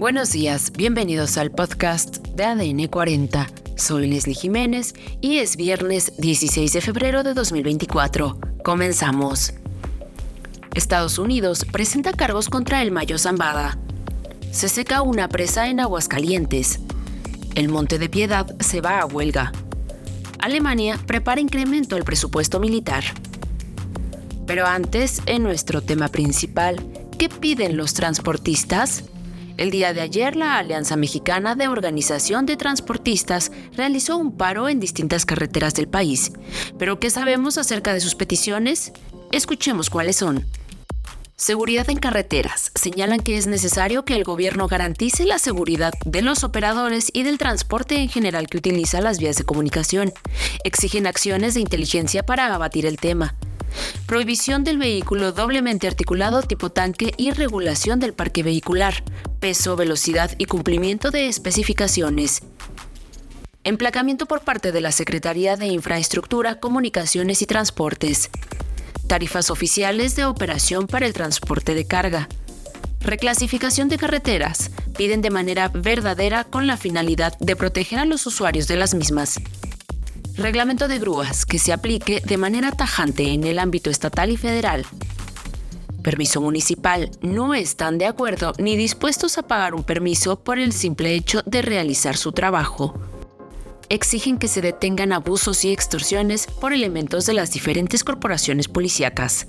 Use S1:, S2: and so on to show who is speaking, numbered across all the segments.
S1: Buenos días, bienvenidos al podcast de ADN 40. Soy Leslie Jiménez y es viernes 16 de febrero de 2024. Comenzamos. Estados Unidos presenta cargos contra el Mayo Zambada. Se seca una presa en Aguascalientes. El Monte de Piedad se va a huelga. Alemania prepara incremento al presupuesto militar. Pero antes, en nuestro tema principal, ¿qué piden los transportistas? El día de ayer, la Alianza Mexicana de Organización de Transportistas realizó un paro en distintas carreteras del país. ¿Pero qué sabemos acerca de sus peticiones? Escuchemos cuáles son. Seguridad en carreteras. Señalan que es necesario que el gobierno garantice la seguridad de los operadores y del transporte en general que utiliza las vías de comunicación. Exigen acciones de inteligencia para abatir el tema. Prohibición del vehículo doblemente articulado tipo tanque y regulación del parque vehicular, peso, velocidad y cumplimiento de especificaciones. Emplacamiento por parte de la Secretaría de Infraestructura, Comunicaciones y Transportes tarifas oficiales de operación para el transporte de carga. Reclasificación de carreteras. Piden de manera verdadera con la finalidad de proteger a los usuarios de las mismas. Reglamento de grúas que se aplique de manera tajante en el ámbito estatal y federal. Permiso municipal. No están de acuerdo ni dispuestos a pagar un permiso por el simple hecho de realizar su trabajo exigen que se detengan abusos y extorsiones por elementos de las diferentes corporaciones policíacas.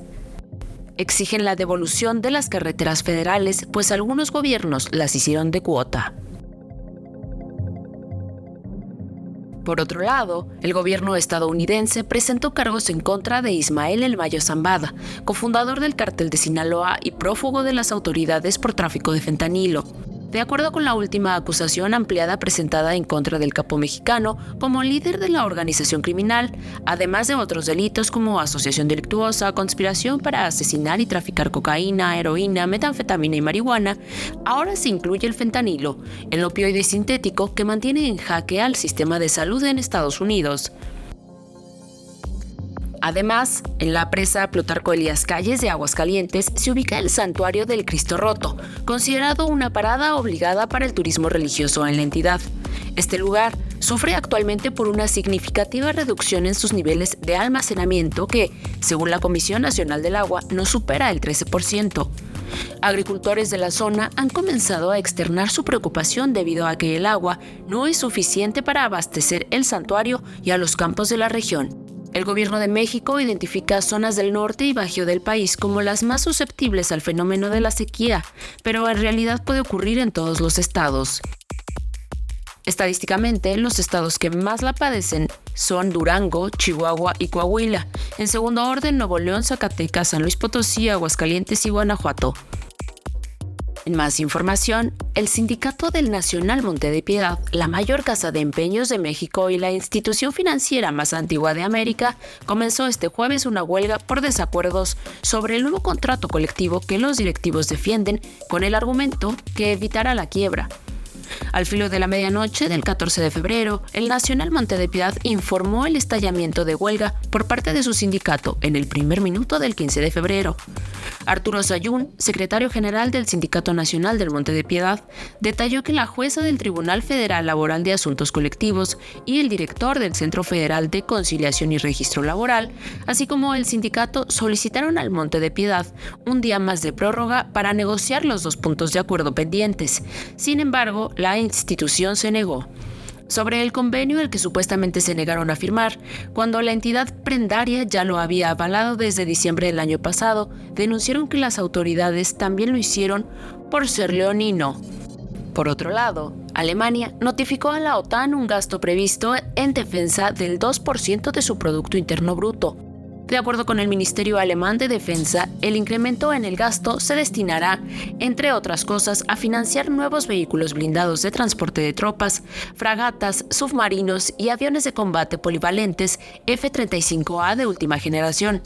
S1: Exigen la devolución de las carreteras federales, pues algunos gobiernos las hicieron de cuota. Por otro lado, el gobierno estadounidense presentó cargos en contra de Ismael El Mayo Zambada, cofundador del cártel de Sinaloa y prófugo de las autoridades por tráfico de fentanilo, de acuerdo con la última acusación ampliada presentada en contra del capo mexicano como líder de la organización criminal, además de otros delitos como asociación delictuosa, conspiración para asesinar y traficar cocaína, heroína, metanfetamina y marihuana, ahora se incluye el fentanilo, el opioide sintético que mantiene en jaque al sistema de salud en Estados Unidos. Además, en la presa Plutarco Elías Calles de Aguascalientes se ubica el Santuario del Cristo Roto, considerado una parada obligada para el turismo religioso en la entidad. Este lugar sufre actualmente por una significativa reducción en sus niveles de almacenamiento que, según la Comisión Nacional del Agua, no supera el 13%. Agricultores de la zona han comenzado a externar su preocupación debido a que el agua no es suficiente para abastecer el santuario y a los campos de la región. El gobierno de México identifica zonas del norte y bajío del país como las más susceptibles al fenómeno de la sequía, pero en realidad puede ocurrir en todos los estados. Estadísticamente, los estados que más la padecen son Durango, Chihuahua y Coahuila. En segundo orden, Nuevo León, Zacatecas, San Luis Potosí, Aguascalientes y Guanajuato. En más información, el Sindicato del Nacional Monte de Piedad, la mayor casa de empeños de México y la institución financiera más antigua de América, comenzó este jueves una huelga por desacuerdos sobre el nuevo contrato colectivo que los directivos defienden con el argumento que evitará la quiebra. Al filo de la medianoche del 14 de febrero, el Nacional Monte de Piedad informó el estallamiento de huelga por parte de su sindicato en el primer minuto del 15 de febrero. Arturo Sayún, secretario general del Sindicato Nacional del Monte de Piedad, detalló que la jueza del Tribunal Federal Laboral de Asuntos Colectivos y el director del Centro Federal de Conciliación y Registro Laboral, así como el sindicato, solicitaron al Monte de Piedad un día más de prórroga para negociar los dos puntos de acuerdo pendientes. Sin embargo, la institución se negó sobre el convenio al que supuestamente se negaron a firmar, cuando la entidad prendaria ya lo había avalado desde diciembre del año pasado, denunciaron que las autoridades también lo hicieron por ser leonino. Por otro lado, Alemania notificó a la OTAN un gasto previsto en defensa del 2% de su Producto Interno Bruto, de acuerdo con el Ministerio Alemán de Defensa, el incremento en el gasto se destinará, entre otras cosas, a financiar nuevos vehículos blindados de transporte de tropas, fragatas, submarinos y aviones de combate polivalentes F-35A de última generación.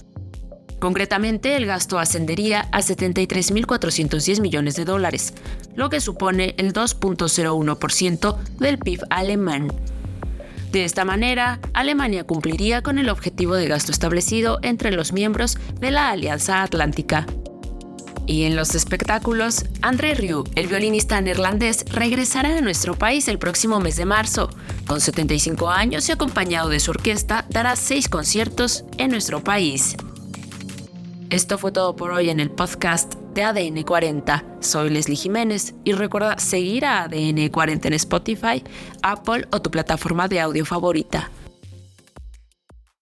S1: Concretamente, el gasto ascendería a 73.410 millones de dólares, lo que supone el 2.01% del PIB alemán. De esta manera, Alemania cumpliría con el objetivo de gasto establecido entre los miembros de la Alianza Atlántica. Y en los espectáculos, André Rieu, el violinista neerlandés, regresará a nuestro país el próximo mes de marzo. Con 75 años y acompañado de su orquesta, dará seis conciertos en nuestro país. Esto fue todo por hoy en el podcast de ADN 40. Soy Leslie Jiménez y recuerda seguir a ADN 40 en Spotify, Apple o tu plataforma de audio favorita.